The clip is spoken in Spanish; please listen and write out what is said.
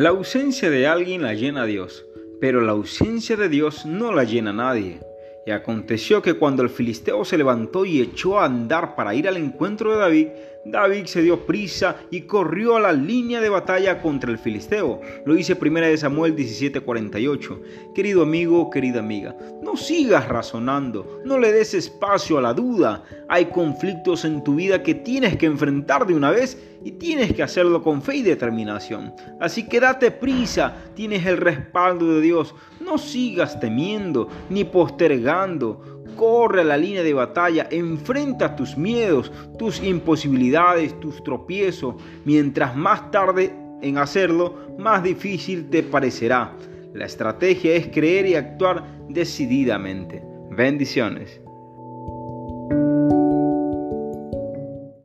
La ausencia de alguien la llena a Dios, pero la ausencia de Dios no la llena a nadie. Y aconteció que cuando el filisteo se levantó y echó a andar para ir al encuentro de David, David se dio prisa y corrió a la línea de batalla contra el filisteo. Lo dice 1 Samuel 17:48. Querido amigo, querida amiga, no sigas razonando, no le des espacio a la duda. Hay conflictos en tu vida que tienes que enfrentar de una vez y tienes que hacerlo con fe y determinación. Así que date prisa, tienes el respaldo de Dios. No sigas temiendo ni postergando corre a la línea de batalla, enfrenta tus miedos, tus imposibilidades, tus tropiezos. Mientras más tarde en hacerlo, más difícil te parecerá. La estrategia es creer y actuar decididamente. Bendiciones.